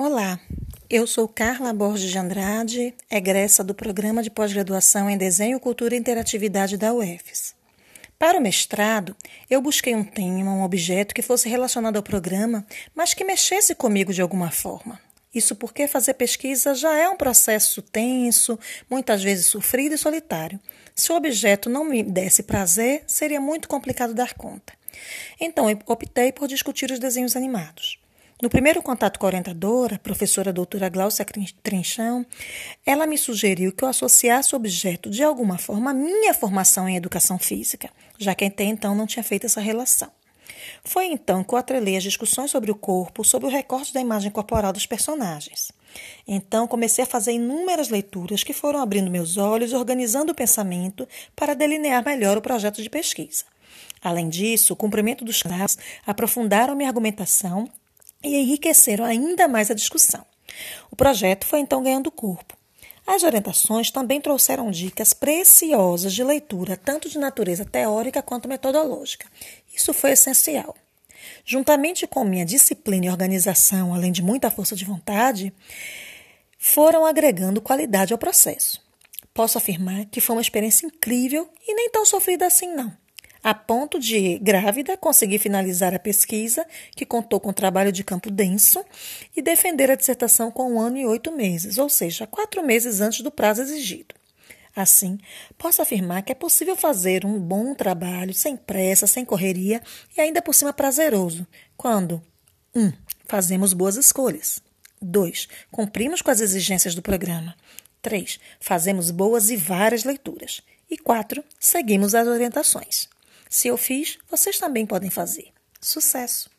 Olá, eu sou Carla Borges de Andrade, egressa do Programa de Pós-Graduação em Desenho, Cultura e Interatividade da UFES. Para o mestrado, eu busquei um tema, um objeto que fosse relacionado ao programa, mas que mexesse comigo de alguma forma. Isso porque fazer pesquisa já é um processo tenso, muitas vezes sofrido e solitário. Se o objeto não me desse prazer, seria muito complicado dar conta. Então, eu optei por discutir os desenhos animados. No primeiro contato com a orientadora, a professora doutora Glaucia Trinchão, ela me sugeriu que eu associasse o objeto de alguma forma à minha formação em educação física, já que até então não tinha feito essa relação. Foi então que eu atrelei as discussões sobre o corpo, sobre o recorte da imagem corporal dos personagens. Então comecei a fazer inúmeras leituras que foram abrindo meus olhos e organizando o pensamento para delinear melhor o projeto de pesquisa. Além disso, o cumprimento dos casos aprofundaram minha argumentação e enriqueceram ainda mais a discussão. O projeto foi então ganhando corpo. As orientações também trouxeram dicas preciosas de leitura, tanto de natureza teórica quanto metodológica. Isso foi essencial. Juntamente com minha disciplina e organização, além de muita força de vontade, foram agregando qualidade ao processo. Posso afirmar que foi uma experiência incrível e nem tão sofrida assim, não a ponto de, grávida, conseguir finalizar a pesquisa, que contou com trabalho de campo denso, e defender a dissertação com um ano e oito meses, ou seja, quatro meses antes do prazo exigido. Assim, posso afirmar que é possível fazer um bom trabalho sem pressa, sem correria e ainda por cima prazeroso, quando 1. Um, fazemos boas escolhas. 2. Cumprimos com as exigências do programa. 3. Fazemos boas e várias leituras. E 4. Seguimos as orientações. Se eu fiz, vocês também podem fazer. Sucesso!